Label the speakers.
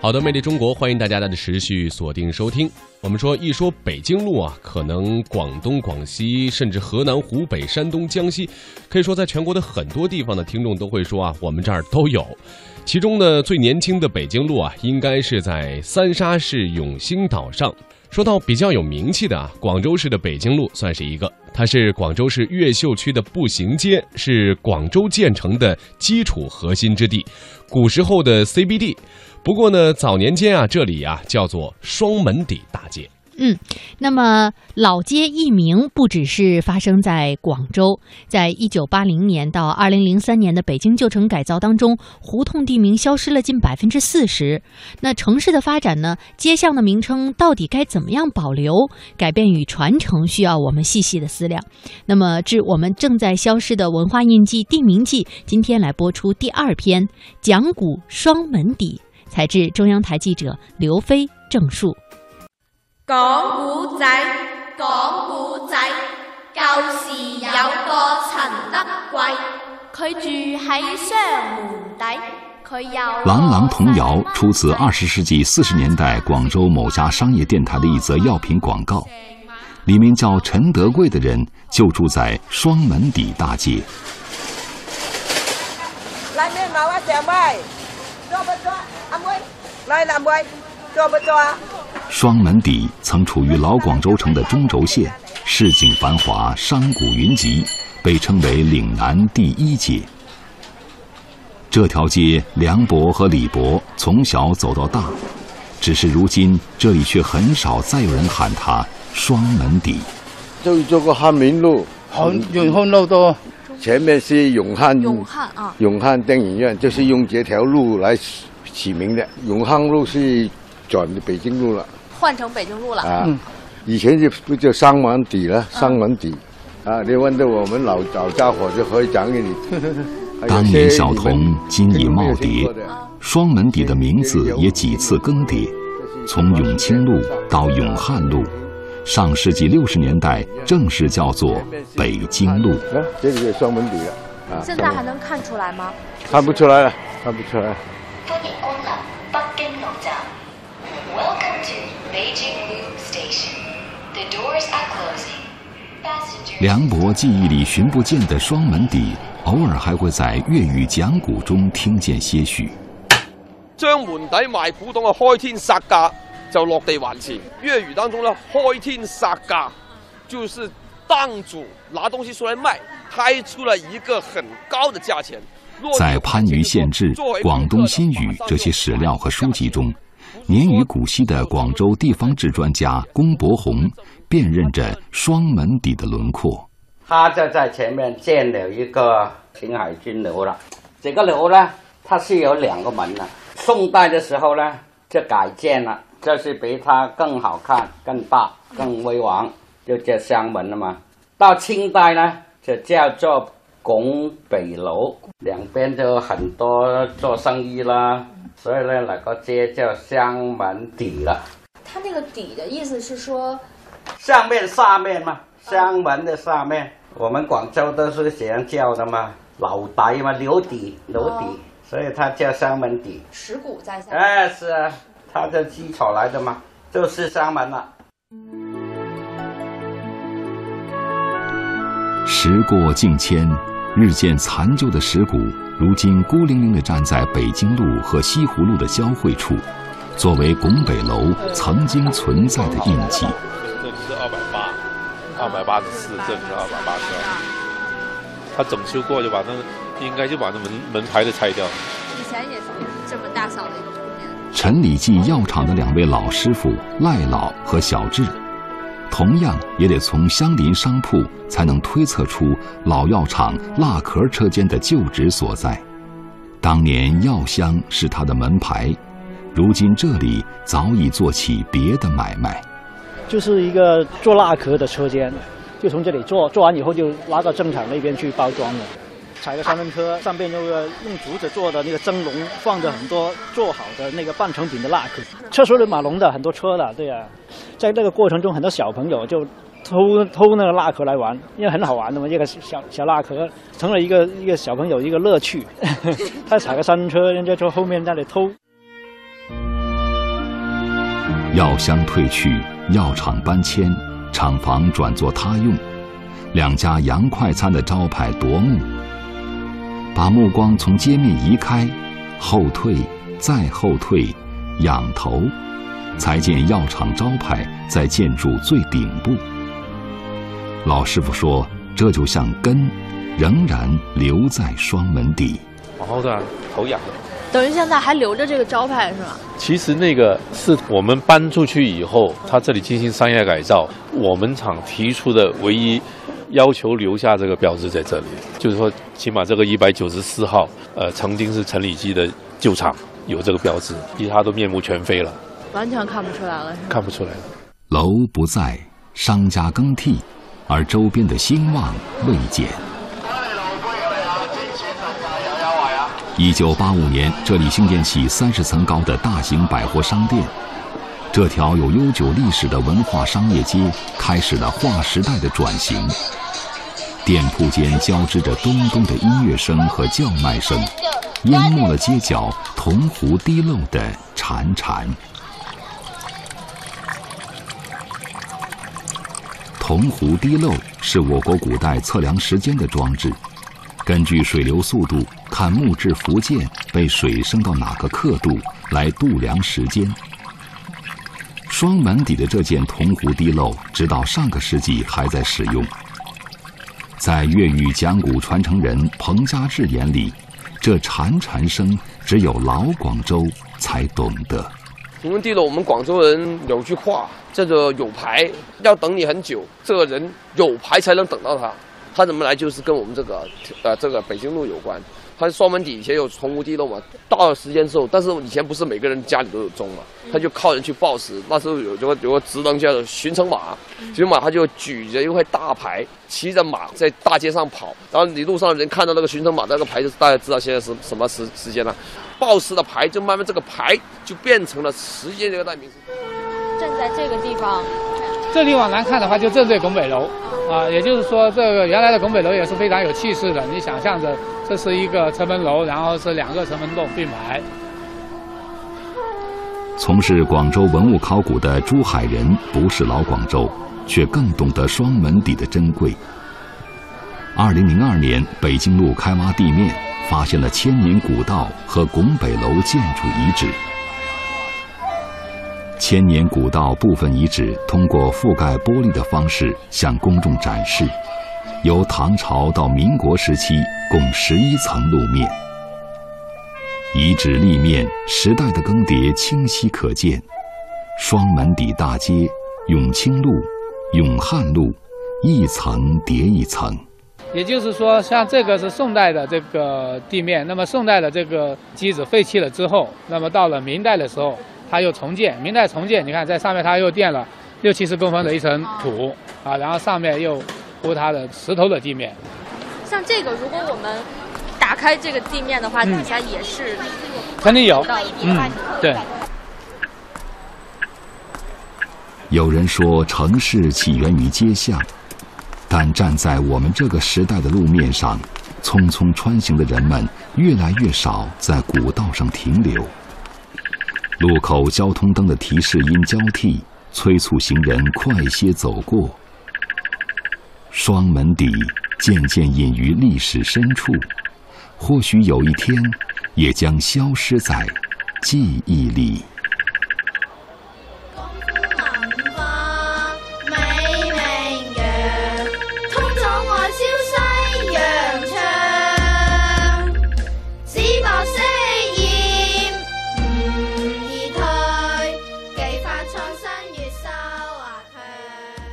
Speaker 1: 好的，魅力中国，欢迎大家的持续锁定收听。我们说，一说北京路啊，可能广东、广西，甚至河南、湖北、山东、江西，可以说在全国的很多地方的听众都会说啊，我们这儿都有。其中呢，最年轻的北京路啊，应该是在三沙市永兴岛上。说到比较有名气的啊，广州市的北京路算是一个，它是广州市越秀区的步行街，是广州建成的基础核心之地，古时候的 CBD。不过呢，早年间啊，这里啊叫做双门底大街。
Speaker 2: 嗯，那么老街易名不只是发生在广州，在一九八零年到二零零三年的北京旧城改造当中，胡同地名消失了近百分之四十。那城市的发展呢，街巷的名称到底该怎么样保留、改变与传承，需要我们细细的思量。那么，致我们正在消失的文化印记地名记，今天来播出第二篇，讲古双门底。采自中央台记者刘飞郑述。
Speaker 3: 讲古仔，讲古仔，旧时有个陈德贵，佢住喺双门底，佢有。
Speaker 4: 朗朗童谣出自二十世纪四十年代广州某家商业电台的一则药品广告，里面叫陈德贵的人就住在双门底大街。
Speaker 5: 来面毛啊，小妹，做不做？阿妹，来阿妹，做不做？
Speaker 4: 双门底曾处于老广州城的中轴线，市井繁华，商贾云集，被称为岭南第一街。这条街，梁博和李博从小走到大，只是如今这里却很少再有人喊它双门底。
Speaker 6: 就做个汉民路，
Speaker 7: 很永汉路多，
Speaker 6: 前面是永汉
Speaker 3: 永汉啊，
Speaker 6: 永汉电影院，就是用这条路来起名的。永汉路是转的北京路了。
Speaker 3: 换成北京路了
Speaker 6: 啊！以前就不叫双门底了，双门底啊！你问到我们老老家伙就可以讲给你。
Speaker 4: 当年小童，今已耄耋，双门底的名字也几次更迭，从永清路到永汉路，上世纪六十年代正式叫做北京路。
Speaker 6: 啊，这里是双门底了
Speaker 3: 啊！现在还能看出来吗？
Speaker 6: 看不出来了，看不出来。
Speaker 8: 欢迎光临北京路站，Welcome to。
Speaker 4: 梁博记忆里寻不见的双门底，偶尔还会在粤语讲古中听见些许。
Speaker 9: 将门底卖古董啊，开天杀价就落地还钱。粤语当中呢，开天杀价就是档主拿东西出来卖，开出了一个很高的价钱。
Speaker 4: 在番禺县志、广东新语这些史料和书籍中。年逾古稀的广州地方志专家龚伯宏辨认着双门底的轮廓。
Speaker 10: 他就在前面建了一个秦海军楼了。这个楼呢，它是有两个门的。宋代的时候呢，就改建了，就是比它更好看、更大、更威王，就叫香门了嘛。到清代呢，就叫做拱北楼，两边就很多做生意啦。所以呢，那个街叫香门底了。
Speaker 3: 它那个底的意思是说，
Speaker 10: 上面、下面嘛，香门的下面，我们广州都是这样叫的嘛，老底嘛，楼底、楼底，所以它叫香门底。
Speaker 3: 石鼓在下。
Speaker 10: 哎，是啊，它的基础来的嘛，就是香门了。
Speaker 4: 时过境迁，日渐残旧的石鼓。如今孤零零地站在北京路和西湖路的交汇处，作为拱北楼曾经存在的印记。
Speaker 11: 这里是二百八，二百八十四，这里是二百八十二。他整修过就把那应该就把那门门牌都拆掉了。
Speaker 3: 以前也是这么大小的一个。
Speaker 4: 陈李记药厂的两位老师傅赖老和小智。同样也得从相邻商铺才能推测出老药厂蜡壳车间的旧址所在。当年药箱是他的门牌，如今这里早已做起别的买卖。
Speaker 12: 就是一个做蜡壳的车间，就从这里做，做完以后就拉到正厂那边去包装了。踩个三轮车，上边那个用竹子做的那个蒸笼，放着很多做好的那个半成品的蜡壳，车水马龙的，很多车的，对呀。在这个过程中，很多小朋友就偷偷那个蜡壳来玩，因为很好玩的嘛，一个小小蜡壳成了一个一个小朋友一个乐趣。他踩个三轮车，人家从后面那里偷。
Speaker 4: 药香退去，药厂搬迁，厂房转作他用，两家洋快餐的招牌夺目。把目光从街面移开，后退，再后退，仰头，才见药厂招牌在建筑最顶部。老师傅说：“这就像根，仍然留在双门底。”
Speaker 11: 往后转，头仰。
Speaker 3: 等于现在还留着这个招牌是吗？
Speaker 11: 其实那个是我们搬出去以后，他这里进行商业改造，我们厂提出的唯一要求留下这个标志在这里，就是说，起码这个一百九十四号，呃，曾经是陈李济的旧厂，有这个标志，其他都面目全非了，
Speaker 3: 完全看不出来了，
Speaker 11: 看不出来了。
Speaker 4: 楼不在，商家更替，而周边的兴旺未减。一九八五年，这里兴建起三十层高的大型百货商店。这条有悠久历史的文化商业街开始了划时代的转型。店铺间交织着咚咚的音乐声和叫卖声，淹没了街角铜壶滴漏的潺潺。铜壶滴漏是我国古代测量时间的装置。根据水流速度，看木质浮件被水升到哪个刻度来度量时间。双门底的这件铜壶滴漏，直到上个世纪还在使用。在粤语讲古传承人彭家志眼里，这潺潺声只有老广州才懂得。
Speaker 9: 铜壶滴漏，我们广州人有句话叫做“有牌要等你很久”，这个人有牌才能等到他。他怎么来？就是跟我们这个，呃，这个北京路有关。它是双门底，以前有铜壶滴漏嘛。到了时间之后，但是以前不是每个人家里都有钟嘛，他就靠人去报时。那时候有有个有个职能叫做巡城马，巡马他就举着一块大牌，骑着马在大街上跑。然后你路上的人看到那个巡城马那个牌子，大家知道现在是什么时时间了。报时的牌就慢慢这个牌就变成了时间这个代名词。
Speaker 3: 站在这个地方，
Speaker 13: 这里往南看的话，就正对拱北楼。啊，也就是说，这个原来的拱北楼也是非常有气势的。你想象着，这是一个城门楼，然后是两个城门洞并排。
Speaker 4: 从事广州文物考古的珠海人不是老广州，却更懂得双门底的珍贵。二零零二年，北京路开挖地面，发现了千年古道和拱北楼建筑遗址。千年古道部分遗址通过覆盖玻璃的方式向公众展示，由唐朝到民国时期共十一层路面。遗址立面时代的更迭清晰可见，双门底大街、永清路、永汉路，一层叠一层。
Speaker 13: 也就是说，像这个是宋代的这个地面，那么宋代的这个基子废弃了之后，那么到了明代的时候。它又重建，明代重建，你看在上面它又垫了六七十公分的一层土啊，然后上面又铺它的石头的地面。
Speaker 3: 像这个，如果我们打开这个地面的话，底下也是
Speaker 13: 肯定有，嗯，对。
Speaker 4: 有人说城市起源于街巷，但站在我们这个时代的路面上，匆匆穿行的人们越来越少在古道上停留。路口交通灯的提示音交替，催促行人快些走过。双门底渐渐隐于历史深处，或许有一天，也将消失在记忆里。